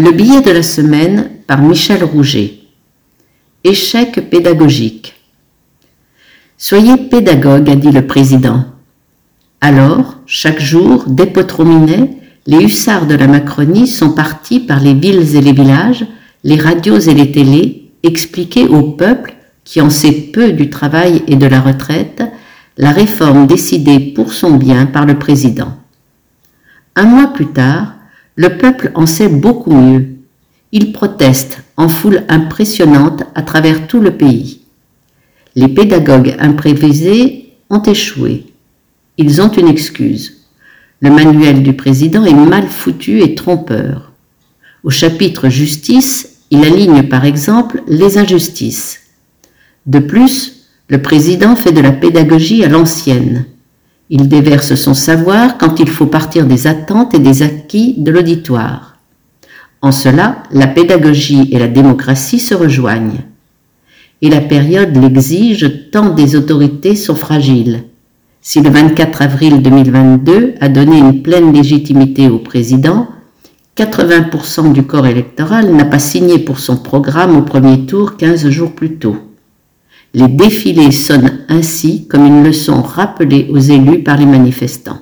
Le billet de la semaine par Michel Rouget. Échec pédagogique. Soyez pédagogue, a dit le président. Alors, chaque jour, dès Potrominet, les hussards de la Macronie sont partis par les villes et les villages, les radios et les télés, expliquer au peuple, qui en sait peu du travail et de la retraite, la réforme décidée pour son bien par le président. Un mois plus tard, le peuple en sait beaucoup mieux. Il proteste en foule impressionnante à travers tout le pays. Les pédagogues imprévisés ont échoué. Ils ont une excuse. Le manuel du président est mal foutu et trompeur. Au chapitre justice, il aligne par exemple les injustices. De plus, le président fait de la pédagogie à l'ancienne. Il déverse son savoir quand il faut partir des attentes et des acquis de l'auditoire. En cela, la pédagogie et la démocratie se rejoignent. Et la période l'exige tant des autorités sont fragiles. Si le 24 avril 2022 a donné une pleine légitimité au président, 80% du corps électoral n'a pas signé pour son programme au premier tour 15 jours plus tôt. Les défilés sonnent ainsi comme une leçon rappelée aux élus par les manifestants.